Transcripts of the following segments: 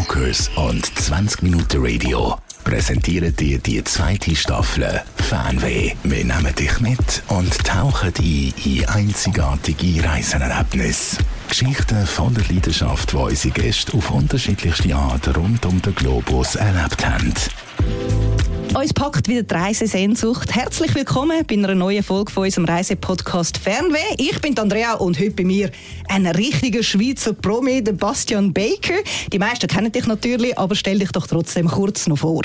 Smokers und 20 Minuten Radio präsentieren dir die zweite Staffel Fanweh. Wir nehmen dich mit und tauchen ein in einzigartige Reisenerlebnisse. Geschichten voller Leidenschaft, die unsere Gäste auf unterschiedlichste Art rund um den Globus erlebt haben. Uns packt wieder die Reisesehnsucht. Herzlich willkommen bei einer neuen Folge von unserem Reisepodcast Fernweh. Ich bin Andrea und heute bei mir ein richtiger Schweizer Promi, der Bastian Baker. Die meisten kennen dich natürlich, aber stell dich doch trotzdem kurz noch vor.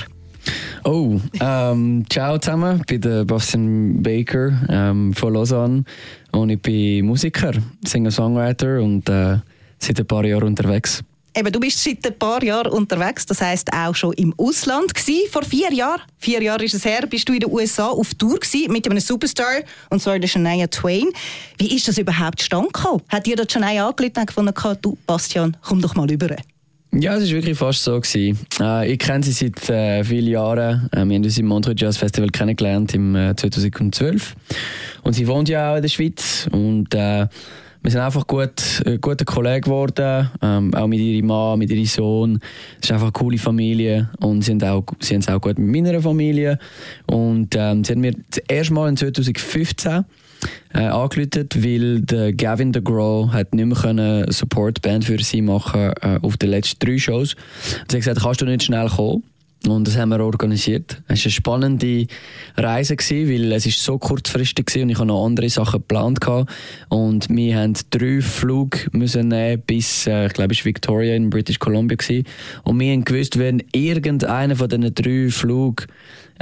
Oh, ähm, ciao zusammen, ich bin der Bastian Baker ähm, von Lausanne und ich bin Musiker, Singer-Songwriter und äh, seit ein paar Jahren unterwegs. Eben, du bist seit ein paar Jahren unterwegs, das heißt auch schon im Ausland gewesen. Vor vier Jahren, vier Jahre ist es her, bist du in den USA auf Tour gewesen mit einem Superstar, und zwar der Shania Twain. Wie ist das überhaupt stand? Hat dir der Shania angerufen und gefunden, du Bastian, komm doch mal rüber? Ja, es war wirklich fast so. Gewesen. Äh, ich kenne sie seit äh, vielen Jahren. Äh, wir haben uns im Montreux Jazz Festival kennengelernt im äh, 2012. Und sie wohnt ja auch in der Schweiz. Und äh, wir sind einfach gut, äh, gute Kollegen geworden, ähm, auch mit ihrem Mann, mit ihrem Sohn. Es ist einfach eine coole Familie und haben auch, sie haben es auch gut mit meiner Familie. Und ähm, sie haben mir das erste Mal in 2015 äh, angerufen, weil der Gavin DeGraw hat nicht mehr können Supportband für sie machen äh, auf den letzten drei Shows. Und sie hat gesagt, kannst du nicht schnell kommen? Und das haben wir organisiert. Es war eine spannende Reise, gewesen, weil es ist so kurzfristig war und ich hatte noch andere Sachen geplant. Gehabt. Und wir haben drei Flüge müssen nehmen bis, äh, ich glaube, es war Victoria in British Columbia. Gewesen. Und wir haben gewusst, wenn irgendeiner von diesen drei Flügen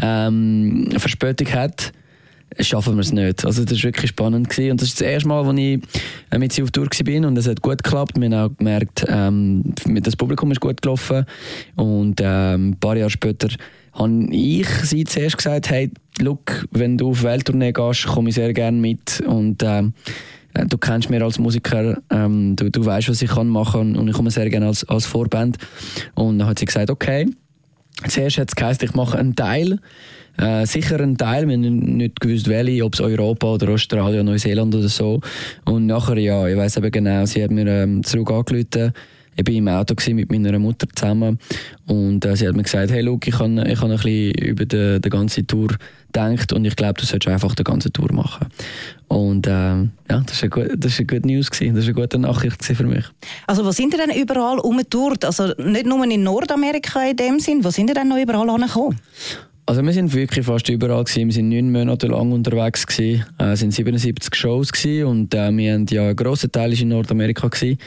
ähm, Verspätung hat, schaffen wir es nicht. Also das war wirklich spannend. Gewesen. Und das ist das erste Mal, als ich äh, mit sie auf Tour war und es hat gut geklappt. Wir haben auch gemerkt, ähm, das Publikum ist gut gelaufen und ähm, ein paar Jahre später habe ich sie zuerst gesagt, hey, look, wenn du auf Welttournee gehst, komme ich sehr gerne mit und ähm, äh, du kennst mich als Musiker, ähm, du, du weißt, was ich kann machen und ich komme sehr gerne als, als Vorband. Und dann hat sie gesagt, okay, zuerst hat es geheißen, ich mache einen Teil äh, sicher ein Teil, wir haben nicht gewusst, welche, ob es Europa oder Australien, Neuseeland oder so. Und nachher, ja, ich weiß eben genau, sie hat mir ähm, zurück angerufen. Ich war im Auto mit meiner Mutter zusammen und äh, sie hat mir gesagt, hey Luke, ich habe ich hab ein bisschen über die, die ganze Tour gedacht und ich glaube, du solltest einfach die ganze Tour machen. Und ähm, ja, das war eine, gute News, gewesen. das war eine gute Nachricht für mich. Also wo sind ihr denn überall umgetourt? Also nicht nur in Nordamerika in dem Sinn, wo sind ihr denn noch überall angekommen? Also wir sind wirklich fast überall gewesen. Wir sind neun Monate lang unterwegs gewesen. Äh, sind 77 Shows gewesen und äh, wir haben ja einen grossen Teil in Nordamerika gewesen.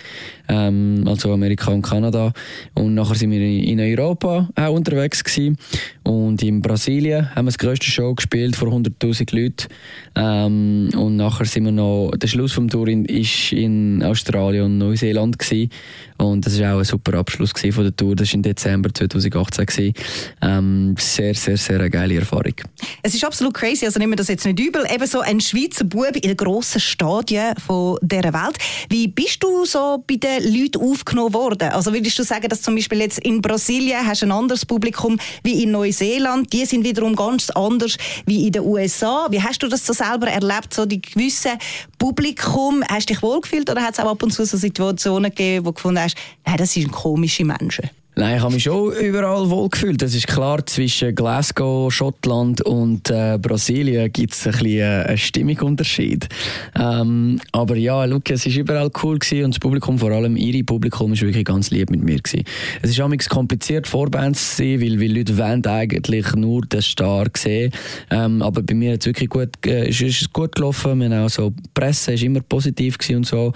Ähm, also Amerika und Kanada. Und nachher sind wir in Europa auch unterwegs gewesen. Und in Brasilien haben wir das grösste Show gespielt vor 100.000 Leuten. Ähm, und nachher sind wir noch, der Schluss vom Tour in, ist in Australien und Neuseeland gewesen. Und das war auch ein super Abschluss von der Tour. Das war im Dezember 2018 gewesen. Ähm, sehr, sehr, sehr eine geile Erfahrung. Es ist absolut crazy, also nehmen wir das jetzt nicht übel. Eben so ein Schweizer Bub in den grossen Stadien von dieser Welt. Wie bist du so bei den Leuten aufgenommen worden? Also würdest du sagen, dass zum Beispiel jetzt in Brasilien hast ein anderes Publikum wie in Neuseeland? Die sind wiederum ganz anders wie in den USA. Wie hast du das so selber erlebt, so die gewisse Publikum? Hast du dich wohlgefühlt oder hat es auch ab und zu so Situationen gegeben, wo du gefunden hast, nein, das sind komische Menschen? Nein, ich habe mich schon überall wohl gefühlt. Das ist klar, zwischen Glasgow, Schottland und äh, Brasilien gibt es ein bisschen äh, einen Stimmungsunterschied. Ähm, aber ja, Luke, es war überall cool gewesen und das Publikum, vor allem ihre Publikum, war wirklich ganz lieb mit mir. Gewesen. Es ist auch kompliziert, Vorbands zu sein, weil, weil Leute wollen eigentlich nur den Star sehen. Ähm, aber bei mir hat es wirklich gut, äh, ist, ist gut gelaufen. Wir haben auch so, die Presse war immer positiv und so.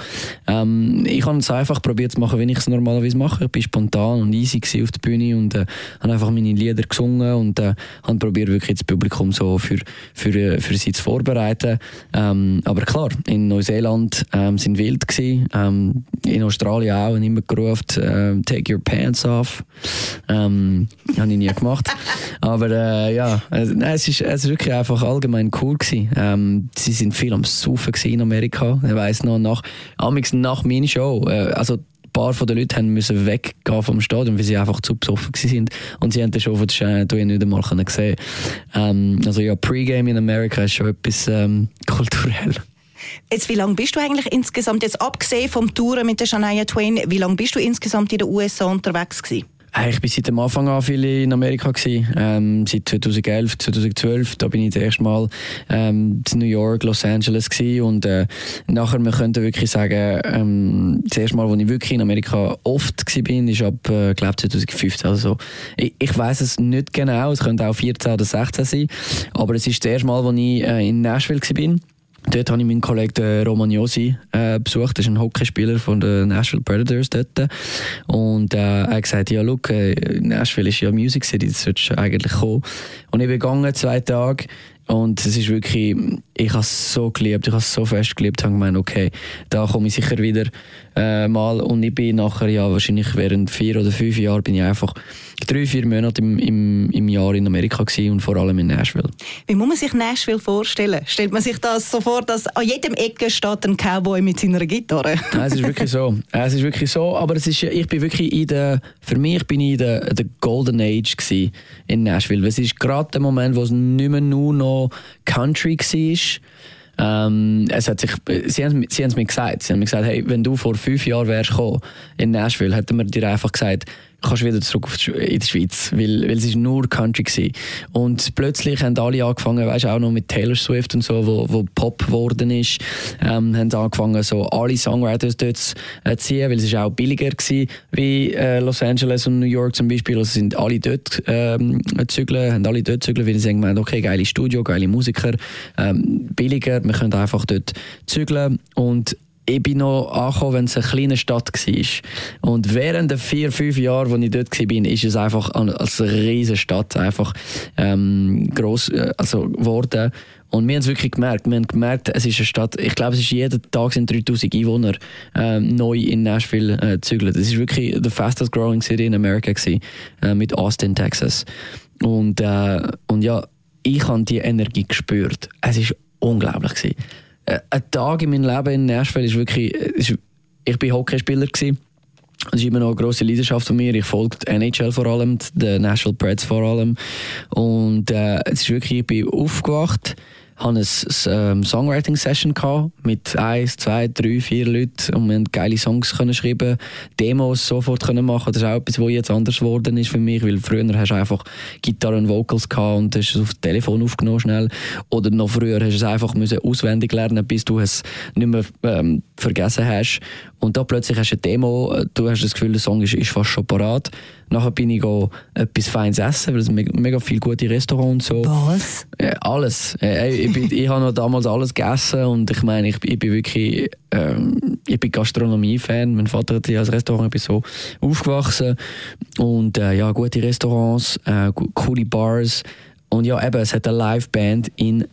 Ähm, ich habe es einfach probiert zu machen, wie ich es normalerweise mache. Ich bin spontan und easy easy auf der Bühne und äh, habe einfach meine Lieder gesungen und äh, habe probiert wirklich das Publikum so für, für, äh, für sie zu vorbereiten. Ähm, aber klar, in Neuseeland ähm, sind wild gewesen, ähm, in Australien auch und immer gerufen, äh, take your pants off. Ähm, habe ich nie gemacht. aber äh, ja, nein, es ist, es ist wirklich einfach allgemein cool gewesen. Ähm, sie sind viel am Saufen in Amerika. Ich weiss noch, nach, nach meiner Show, äh, also ein paar von den Leuten haben müssen weggehen vom Stadion, weil sie einfach zu besoffen sind. Und sie haben den Show von Shania nicht einmal gesehen. Ähm, also ja, Pre-Game in Amerika ist schon etwas ähm, kulturell. Jetzt, wie lange bist du eigentlich insgesamt, jetzt abgesehen vom Touren mit der Shania Twain, wie lange bist du insgesamt in den USA unterwegs gewesen? Ich bin seit dem Anfang an viel in Amerika gewesen. Ähm, seit 2011, 2012, da bin ich das erste Mal ähm, in New York, Los Angeles gewesen. und äh, nachher, man könnte wirklich sagen, ähm, das erste Mal, wo ich wirklich in Amerika oft gewesen bin, ist ab, äh, glaube 2015. Also ich, ich weiß es nicht genau, es könnte auch 14 oder 16 sein, aber es ist das erste Mal, wo ich äh, in Nashville gewesen bin Dort habe ich meinen Kollegen Romagnosi äh, besucht. Das ist ein Hockeyspieler von den Nashville Predators dort. Und äh, er hat gesagt, ja, look, äh, Nashville ist ja Music City, das solltest du eigentlich kommen. Und ich bin gegangen, zwei Tage. Und es ist wirklich, ich habe es so geliebt, ich habe es so fest geliebt, habe gemeint, okay, da komme ich sicher wieder äh, mal. Und ich bin nachher, ja, wahrscheinlich während vier oder fünf Jahren bin ich einfach drei, vier Monate im, im, im Jahr in Amerika gewesen und vor allem in Nashville. Wie muss man sich Nashville vorstellen? Stellt man sich das so vor, dass an jedem Ecke steht ein Cowboy mit seiner Gitarre? Nein, es ist wirklich so. Es ist wirklich so, aber es ist, ich bin wirklich in der, für mich bin ich in der, der Golden Age in Nashville. Es ist gerade der Moment, wo es nicht mehr nur noch Country war, ähm, es hat sich, sie haben, sie haben es mir gesagt. Sie haben mir gesagt, hey, wenn du vor fünf Jahren wärst gekommen, in Nashville, hätten wir dir einfach gesagt, kannst wieder zurück in die Schweiz, weil, weil es nur Country gewesen. Und plötzlich haben alle angefangen, weißt auch noch mit Taylor Swift und so, wo, wo Pop geworden ist, ähm, haben angefangen, so alle Songwriters dort zu äh, ziehen, weil es ist auch billiger gewesen, wie äh, Los Angeles und New York zum Beispiel. Also sind alle dort ähm, zügeln, haben alle dort zügeln, weil sie sagen, okay, geile Studio, geile Musiker, ähm, billiger, wir können einfach dort zügeln und ich bin noch angekommen, wenn es eine kleine Stadt war. Und während der vier, fünf Jahre, als ich dort war, ist es einfach als riesige Stadt einfach ähm, gross äh, also, geworden. Und wir haben es wirklich gemerkt. Wir haben gemerkt, es ist eine Stadt, ich glaube, es ist jeden Tag sind 3000 Einwohner äh, neu in Nashville äh. Es ist wirklich the fastest growing city in America gewesen, äh, mit Austin, Texas. Und, äh, und ja, ich habe die Energie gespürt. Es ist unglaublich gewesen. Äh, ein Tag in meinem Leben in Nashville ist wirklich, äh, ist, ich bin Hockeyspieler gewesen. Das ist immer noch eine grosse Leidenschaft von mir. Ich folge NHL vor allem, den Nashville Preds vor allem. Und äh, es ist wirklich, ich bin aufgewacht hatte eine ähm, Songwriting-Session mit eins, zwei, drei, vier Leuten und wir haben geile Songs können schreiben, Demos sofort können machen. Das ist auch etwas, was jetzt anders geworden ist für mich, weil früher hast du einfach Gitarre und Vocals gehabt und hast es auf das Telefon aufgenommen schnell. Oder noch früher hast du es einfach müssen auswendig lernen, bis du es nicht mehr ähm, vergessen hast. Und da plötzlich hast du eine Demo, du hast das Gefühl, der Song ist, ist fast schon parat. Nachher bin ich go etwas Feines essen, weil es mega, mega viele gute Restaurants und so. Was? Äh, alles. Äh, ich, bin, ich habe noch damals alles gegessen und ich meine, ich, ich bin wirklich, ähm, ich bin Gastronomie-Fan. Mein Vater hat als Restaurant ich so aufgewachsen und äh, ja, gute Restaurants, äh, coole Bars und ja, eben, es hat eine Liveband in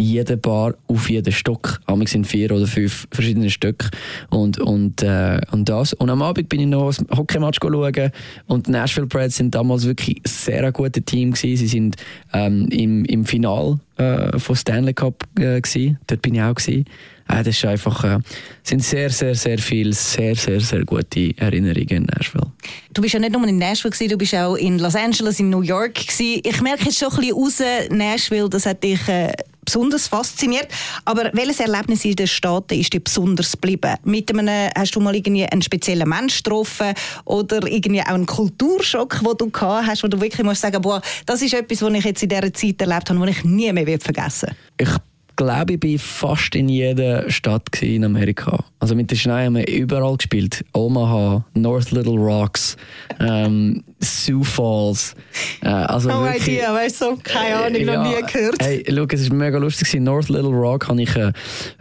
jede Bar auf jeden Stock. Amig sind vier oder fünf verschiedene Stücke. Und, und, äh, und das. Und am Abend bin ich noch ein Hockeymatch schauen. Und die Nashville Preds sind damals wirklich ein sehr gutes Team gewesen. Sie sind ähm, im, im Final äh, von Stanley Cup äh, gewesen. Dort bin ich auch gewesen. Äh, das ist einfach, äh, sind sehr, sehr, sehr viele, sehr, sehr, sehr gute Erinnerungen in Nashville. Du bist ja nicht nur in Nashville gewesen, du bist auch in Los Angeles, in New York gewesen. Ich merke jetzt schon ein bisschen raus, Nashville, das hat dich äh, besonders fasziniert. Aber welches Erlebnis in den Staaten ist dir besonders geblieben? Mit einem, hast du mal irgendwie einen speziellen Mensch getroffen oder irgendwie auch einen Kulturschock, den du gehabt hast, wo du wirklich musst sagen, boah, das ist etwas, was ich jetzt in dieser Zeit erlebt habe, was ich nie mehr vergessen werde? glaube, ich war fast in jeder Stadt in Amerika. Also mit den Schnee haben wir überall gespielt. Omaha, North Little Rocks, ähm, Sioux Falls. Äh, also oh wirklich, idea, weißt du, keine Ahnung, äh, noch nie gehört. Hey, schau, es war mega lustig. In North Little Rock hatte ich eine,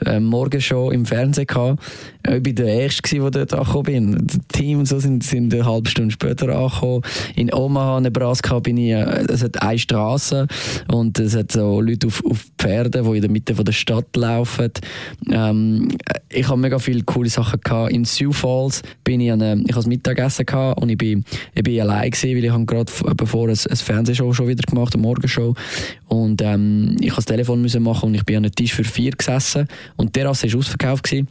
eine Morgenshow im Fernsehen. Gehabt. Ich war der Erste, der dort angekommen bin. Das Team so sind, sind eine halbe Stunde später angekommen. In Omaha, Nebraska, bin ich, äh, es hat eine Straße und es hat so Leute auf, auf Pferden, die in der Mitte der Stadt laufen. Ähm, ich habe mega viele coole Sachen gehabt. In Sioux Falls bin ich an einem, ich habe Mittagessen gehabt und ich bin, ich bin allein gewesen, weil ich gerade bevor ein, ein Fernsehshow schon wieder gemacht, eine Morgenshow und ähm, ich musste das Telefon müssen machen und ich bin an einem Tisch für vier gesessen und der Terrasse war ausverkauft gewesen.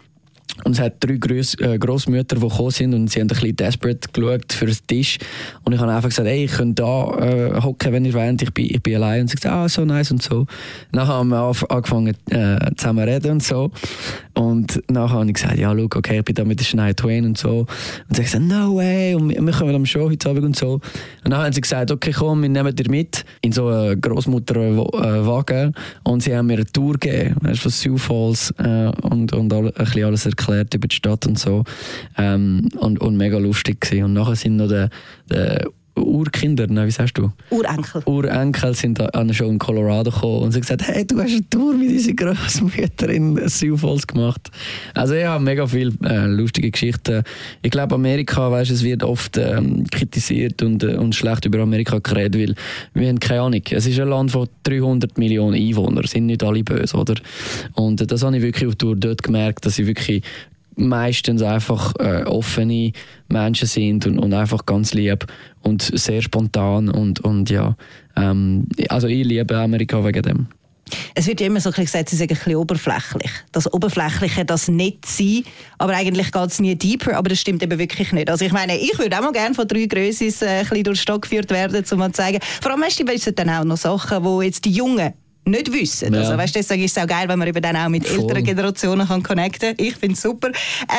Und es hat drei Gross, äh, Grossmütter, die gekommen sind und sie haben ein bisschen desperate geschaut für den Tisch. Und ich habe einfach gesagt, ey, ich könnte da äh, hocken, wenn ihr wollt, ich bin, ich bin allein. Und sie gesagt, ah, so nice und so. Dann haben wir angefangen äh, zusammen reden und so. Und nachher habe ich gesagt, ja, schau, okay, ich bin da mit der Shania Twain und so. Und sie haben gesagt, no way, und wir kommen am Show heute Abend und so. Und dann haben sie gesagt, okay, komm, wir nehmen dich mit in so einen Großmutterwagen und sie haben mir eine Tour gegeben, von Sioux Falls äh, und, und all, ein bisschen alles erklärt über die Stadt und so. Ähm, und, und mega lustig gewesen. Und nachher sind noch der, der Urkinder, nein, wie sagst du? Urenkel. Urenkel sind an schon in Colorado gekommen und sie haben gesagt, hey, du hast eine Tour mit unserer Großmutter in Sioux Falls gemacht. Also ja, mega viele äh, lustige Geschichten. Ich glaube, Amerika, weißt, es wird oft ähm, kritisiert und, äh, und schlecht über Amerika geredet, weil wir haben keine Ahnung. Es ist ein Land von 300 Millionen Einwohnern, sind nicht alle böse, oder? Und äh, das habe ich wirklich auf Tour dort gemerkt, dass ich wirklich meistens einfach äh, offene Menschen sind und, und einfach ganz lieb und sehr spontan und, und ja, ähm, also ich liebe Amerika wegen dem. Es wird ja immer so gesagt, sie sind ein bisschen oberflächlich. Das Oberflächliche, das nicht sein, aber eigentlich geht es nie deeper, aber das stimmt eben wirklich nicht. Also ich meine, ich würde auch mal gerne von drei Grössen äh, ein bisschen durch den Stock geführt werden, um zu zeigen, vor allem weißt du, dann auch noch Sachen, wo jetzt die Jungen nicht wissen. Ja. Also, weißt, deswegen ist es auch geil, wenn man eben dann auch mit Voll. älteren Generationen kann connecten kann. Ich finde es super.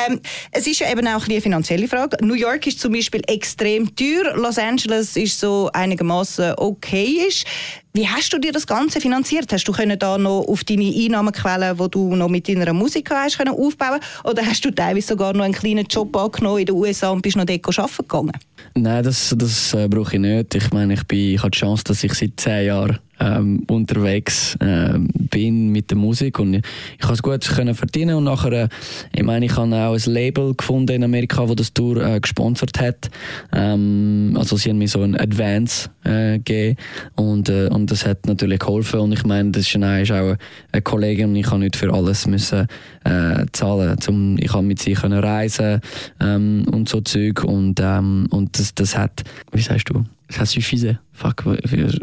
Ähm, es ist ja eben auch eine finanzielle Frage. New York ist zum Beispiel extrem teuer. Los Angeles ist so einigermaßen okay. Ist. Wie hast du dir das Ganze finanziert? Hast du können da noch auf deine Einnahmequellen, die du noch mit deiner Musik hast, können aufbauen Oder hast du teilweise sogar noch einen kleinen Job angenommen in den USA und bist noch dort arbeiten gegangen? Nein, das, das äh, brauche ich nicht. Ich meine, ich, bin, ich habe die Chance, dass ich seit zehn Jahren ähm, unterwegs äh, bin mit der Musik und ich, ich es gut können verdienen und nachher, äh, ich meine, ich habe auch ein Label gefunden in Amerika, wo das Tour äh, gesponsert hat. Ähm, also sie haben mir so ein Advance äh, gegeben und, äh, und das hat natürlich geholfen und ich meine, das ist, nein, ist auch eine Kollegin und ich kann nicht für alles müssen äh, zahlen. Zum, ich kann mit sie können reisen ähm, und so Zeug und, ähm, und das, das hat, wie sagst du, das hat suffisé. Fuck, warum ist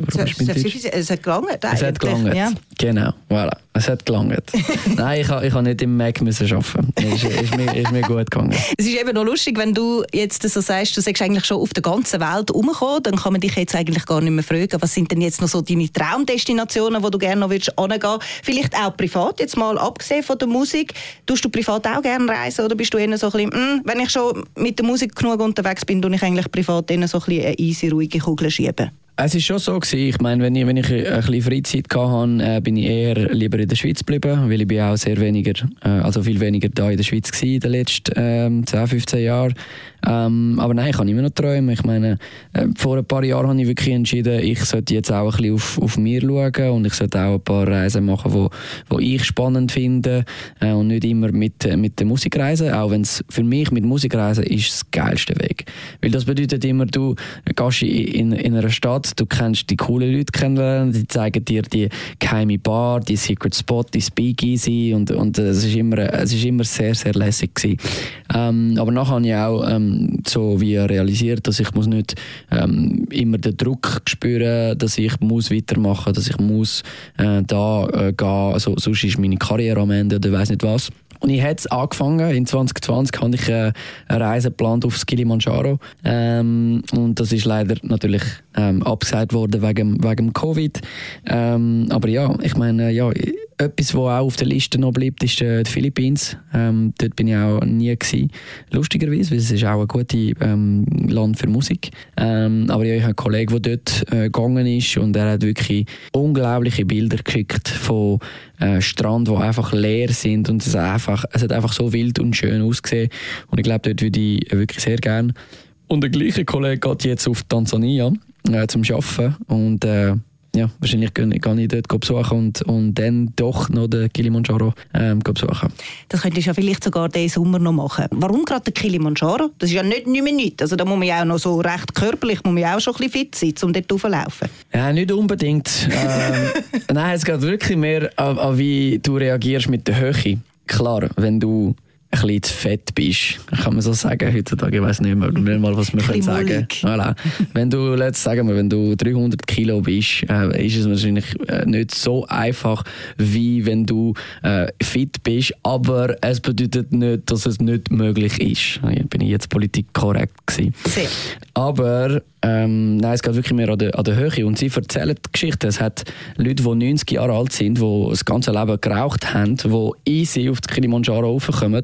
Es hat gelangt Es hat gelangt, ja. genau. Voilà. Es hat gelangt. Nein, ich, ich nicht im Mac müssen arbeiten. Es ist, ist, mir, ist mir gut gegangen. Es ist eben noch lustig, wenn du jetzt so sagst, du sagst eigentlich schon auf der ganzen Welt umgekommen, dann kann man dich jetzt eigentlich gar nicht mehr fragen, was sind denn jetzt noch so deine Traumdestinationen, wo du gerne noch willst angehen Vielleicht auch privat, jetzt mal abgesehen von der Musik. Tust du privat auch gerne reisen oder bist du eher so ein bisschen, mm, wenn ich schon mit der Musik genug unterwegs bin, tue ich eigentlich privat eher so ein bisschen eine easy, ruhige Kugel schieben? Es war schon so gewesen. Ich meine, wenn ich, wenn ich ein bisschen Freizeit hatte, äh, bin ich eher lieber in der Schweiz geblieben, weil ich bin auch sehr weniger, äh, also viel weniger da in der Schweiz gewesen in den letzten ähm, 10, 15 Jahren. Ähm, aber nein, ich kann immer noch träumen. Ich meine, äh, vor ein paar Jahren habe ich wirklich entschieden, ich sollte jetzt auch ein bisschen auf, auf mir schauen und ich sollte auch ein paar Reisen machen, wo, wo ich spannend finde äh, und nicht immer mit, mit der Musik reisen. Auch wenn es für mich mit Musik reisen ist das geilste Weg. Weil das bedeutet immer, du gehst in, in einer Stadt, du kennst die coolen Leute kennenlernen, die zeigen dir die geheime Bar, die Secret Spot, die Speakeasy und, und es ist immer, es ist immer sehr, sehr lässig gewesen. Ähm, aber nachher habe ich auch ähm, so wie realisiert, dass ich muss nicht ähm, immer den Druck spüren, dass ich muss weitermachen, dass ich muss äh, da äh, gehen, also sonst ist meine Karriere am Ende oder weiß nicht was. Und ich habe angefangen, in 2020 habe ich äh, eine Reise geplant aufs Kilimanjaro. Ähm, und das ist leider natürlich ähm, abgesagt worden wegen, wegen Covid. Ähm, aber ja, ich meine, ja, etwas, was auch auf der Liste noch bleibt, ist äh, die Philippines. Ähm, dort bin ich auch nie gewesen. Lustigerweise, weil es ist auch ein gutes ähm, Land für Musik. Ähm, aber ich habe einen Kollegen, der dort äh, gegangen ist und er hat wirklich unglaubliche Bilder geschickt von äh, Strand, die einfach leer sind und es, einfach, es hat einfach so wild und schön ausgesehen. Und ich glaube, dort würde ich wirklich sehr gerne. Und der gleiche Kollege geht jetzt auf Tansania äh, zum Arbeiten und äh, ja, wahrscheinlich gehe ich dort besuchen und, und dann doch noch den Kilimanjaro ähm, besuchen. Das könntest du ja vielleicht sogar diesen Sommer noch machen. Warum gerade den Kilimanjaro? Das ist ja nicht, nicht mehr nichts. Also da muss man ja auch noch so recht körperlich, muss man ja auch schon ein bisschen fit sein, um dort raufzulaufen. Ja, nicht unbedingt. ähm, nein, es geht wirklich mehr an, an, wie du reagierst mit der Höhe. Klar, wenn du ein bisschen zu fett bist, kann man so sagen heutzutage, ich weiß nicht mehr, nicht mal, was man können sagen voilà. Wenn du, let's sagen wir, wenn du 300 Kilo bist, äh, ist es wahrscheinlich äh, nicht so einfach, wie wenn du äh, fit bist, aber es bedeutet nicht, dass es nicht möglich ist. Bin ich jetzt politisch korrekt gewesen. Sehr. Aber ähm, nein, es geht wirklich mehr an der, an der Höhe. Und sie erzählen die Geschichte. Es hat Leute, die 90 Jahre alt sind, die das ganze Leben geraucht haben, die easy auf die Kilimanjaro raufkommen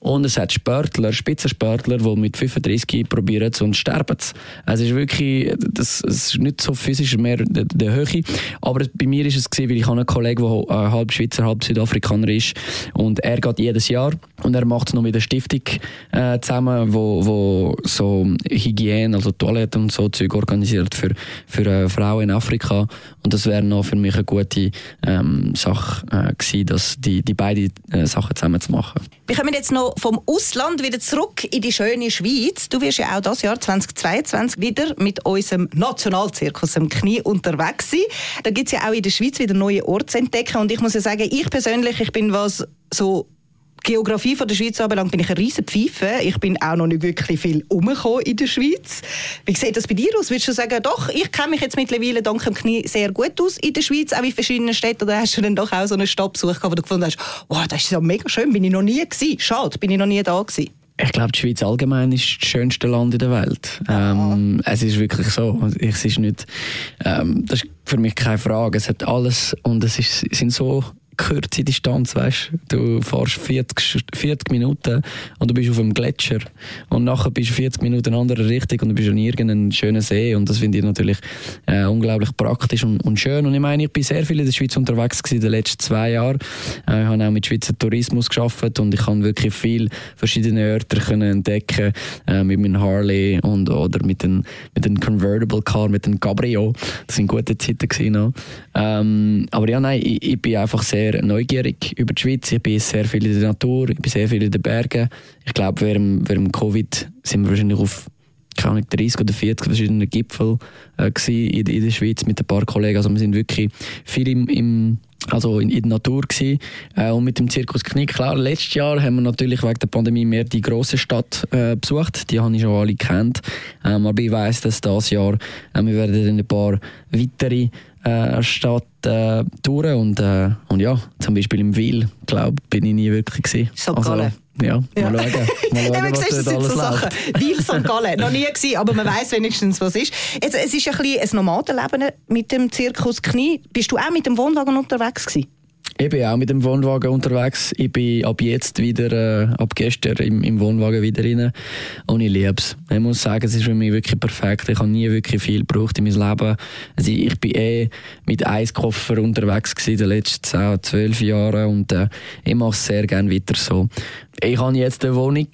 und es hat Sportler, Spitzensportler, die mit 35 probieren und sterben. Es ist wirklich, das, es ist nicht so physisch mehr der, der Höhe. Aber bei mir ist es gewesen, weil ich habe einen Kollegen, der halb Schweizer, halb Südafrikaner ist. Und er geht jedes Jahr. Und er macht es noch mit der Stiftung äh, zusammen, wo, wo so Hygiene, also Toiletten und so Zeug organisiert für, für äh, Frauen in Afrika. Und das wäre noch für mich eine gute ähm, Sache äh, gewesen, dass die, die beiden äh, Sachen zusammen zu machen. Wir kommen jetzt noch vom Ausland wieder zurück in die schöne Schweiz. Du wirst ja auch das Jahr 2022 wieder mit unserem Nationalzirkus am Knie unterwegs sein. Da gibt es ja auch in der Schweiz wieder neue Orte zu entdecken. Und ich muss ja sagen, ich persönlich, ich bin was so Geografie von der Schweiz anbelangt, bin ich eine riesen Pfeife. Ich bin auch noch nicht wirklich viel umgekommen in der Schweiz. Wie sieht das bei dir aus? Würdest du sagen, doch, ich kenne mich jetzt mittlerweile dank dem Knie sehr gut aus in der Schweiz, auch in verschiedenen Städten? Oder hast du dann doch auch so eine Stadt besucht, wo du gefunden hast, wow, das ist ja mega schön, bin ich noch nie gewesen. Schade, bin ich noch nie da gewesen. Ich glaube, die Schweiz allgemein ist das schönste Land in der Welt. Ähm, es ist wirklich so. Es ist nicht, ähm, das ist für mich keine Frage. Es hat alles und es ist, sind so kurze Distanz, weißt du? fährst 40, 40 Minuten und du bist auf einem Gletscher und nachher bist du 40 Minuten in eine andere Richtung und du bist an irgendeinem schönen See und das finde ich natürlich äh, unglaublich praktisch und, und, schön und ich meine, ich bin sehr viel in der Schweiz unterwegs gewesen in den letzten zwei Jahren. Äh, ich habe auch mit Schweizer Tourismus geschafft und ich kann wirklich viel verschiedene Orte können entdecken äh, mit meinem Harley und oder mit dem mit dem Convertible Car, mit dem Cabrio. Das sind gute Zeiten gewesen Ähm, aber ja, nein, ich, ich bin einfach sehr sehr neugierig über die Schweiz. Ich bin sehr viel in der Natur, ich bin sehr viel in den Bergen. Ich glaube, während, während Covid sind wir wahrscheinlich auf keine 30 oder 40 verschiedene Gipfel äh, in, in, der Schweiz mit ein paar Kollegen. Also wir sind wirklich viel im, im also in, in, der Natur gewesen. Äh, und mit dem Zirkus Knick, klar, letztes Jahr haben wir natürlich wegen der Pandemie mehr die große Stadt äh, besucht. Die habe ich schon alle kennt. Ähm, aber ich weiss, dass dieses Jahr äh, wir werden ein paar weitere äh, Stadt äh, touren und, äh, und ja, zum Beispiel im Wil, glaube bin ich nie wirklich gesehen. Also, Gallen. Ja, ja, mal schauen, mal schauen ja, was dort alles so Sachen. Wil St. Gallen, noch nie gewesen, aber man weiß wenigstens, was ist. Jetzt, es ist ein, bisschen ein Nomadenleben mit dem Zirkus Knie. Bist du auch mit dem Wohnwagen unterwegs gewesen? Ich bin auch mit dem Wohnwagen unterwegs. Ich bin ab jetzt wieder, äh, ab gestern im, im Wohnwagen wieder rein. Und ich liebe es. Ich muss sagen, es ist für mich wirklich perfekt. Ich habe nie wirklich viel gebraucht in meinem Leben. Also ich bin eh mit Eiskoffer unterwegs gewesen, den letzten 10, 12 Jahren. Und äh, ich mache es sehr gerne weiter so. Ich habe jetzt eine Wohnung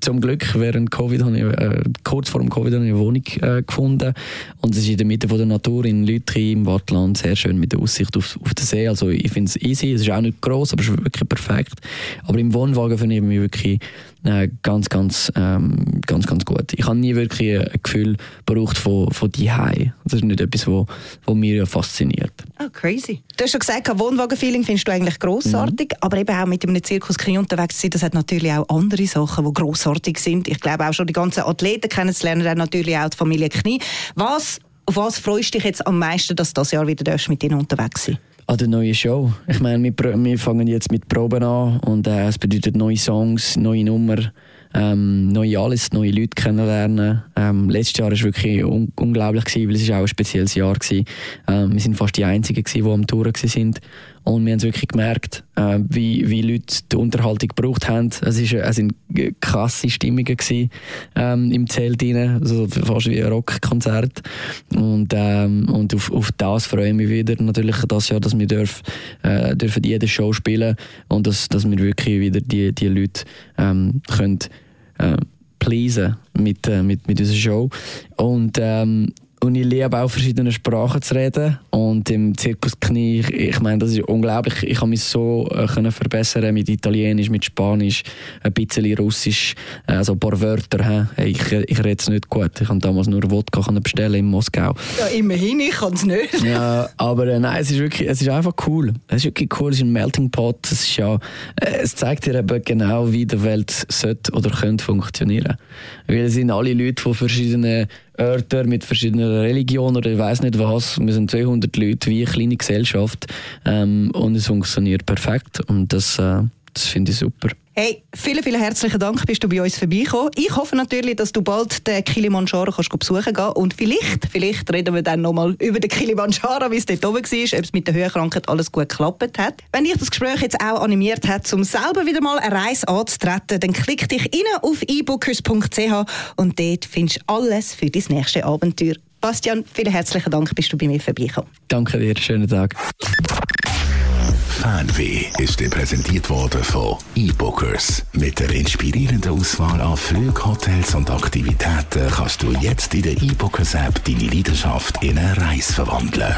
zum Glück während Covid habe ich, äh, kurz vor dem Covid habe ich eine Wohnung äh, gefunden und es ist in der Mitte von der Natur in Lütri im Wattland sehr schön mit der Aussicht auf, auf den See. Also ich finde es easy, es ist auch nicht groß, aber es ist wirklich perfekt. Aber im Wohnwagen finde ich mich wirklich äh, ganz, ganz, ähm, ganz, ganz gut. Ich habe nie wirklich ein Gefühl gebraucht von, von die Das ist nicht etwas, was, was mir fasziniert. Oh, crazy. Du hast schon gesagt, Wohnwagen-Feeling findest du eigentlich grossartig, mhm. aber eben auch mit einem Zirkus unterwegs zu sein, das hat natürlich auch andere Sachen, die grossartig sind. Ich glaube auch schon die ganzen Athleten kennenzulernen, dann natürlich auch die Familie Knie. Was, auf was freust du dich jetzt am meisten, dass du das Jahr wieder mit ihnen unterwegs sein an der neuen Show. Ich meine, wir, wir fangen jetzt mit Proben an und äh, es bedeutet neue Songs, neue Nummern, ähm, neue alles, neue Leute kennenlernen. Ähm, letztes Jahr war wirklich un unglaublich, gewesen, weil es ist auch ein spezielles Jahr war. Ähm, wir sind fast die Einzigen, gewesen, die am Touren waren. Und wir haben wirklich gemerkt, äh, wie, wie Leute die Unterhaltung gebraucht haben. Es, ist, es sind krasse Stimmungen gewesen, ähm, im Zelt rein, also fast wie ein Rockkonzert. Und, ähm, und auf, auf das freue ich mich wieder natürlich das Jahr, dass wir dürfen, äh, dürfen jede Show spielen und dass, dass wir wirklich wieder die, die Leute ähm, können, äh, pleasen mit, äh, mit, mit unserer Show. Und ähm, und ich liebe auch verschiedene Sprachen zu reden. Und im Zirkus Knie, ich, ich meine, das ist unglaublich. Ich kann mich so äh, können verbessern mit Italienisch, mit Spanisch, ein bisschen Russisch, also ein paar Wörter. Hey, ich, ich rede es nicht gut. Ich habe damals nur Wodka bestellen in Moskau. Ja, immerhin, ich kann es nicht. ja, aber äh, nein, es ist wirklich, es ist einfach cool. Es ist wirklich cool, es ist ein Melting Pot. Es, ist ja, äh, es zeigt dir eben genau, wie die Welt sollte oder könnte funktionieren. Weil es sind alle Leute von verschiedenen Örter mit verschiedenen Religionen oder ich weiß nicht was. Wir sind 200 Leute wie eine kleine Gesellschaft ähm, und es funktioniert perfekt und das, äh, das finde ich super. Hey, vielen, vielen herzlichen Dank, bist du bei uns vorbeigekommen. Ich hoffe natürlich, dass du bald den Kilimanjaro kannst besuchen kannst. Und vielleicht, vielleicht reden wir dann nochmal über den Kilimanjaro, wie es dort oben war, ob es mit der Höhenkrankheit alles gut geklappt hat. Wenn dich das Gespräch jetzt auch animiert hat, um selber wieder mal eine Reise anzutreten, dann klick dich rein auf ebookers.ch und dort findest du alles für dein nächste Abenteuer. Bastian, vielen herzlichen Dank, bist du bei mir vorbeigekommen. Danke dir, schönen Tag. Fernweh ist dir präsentiert worden von eBookers. Mit der inspirierenden Auswahl an Flügen, Hotels und Aktivitäten kannst du jetzt in der eBookers App deine Leidenschaft in eine Reise verwandeln.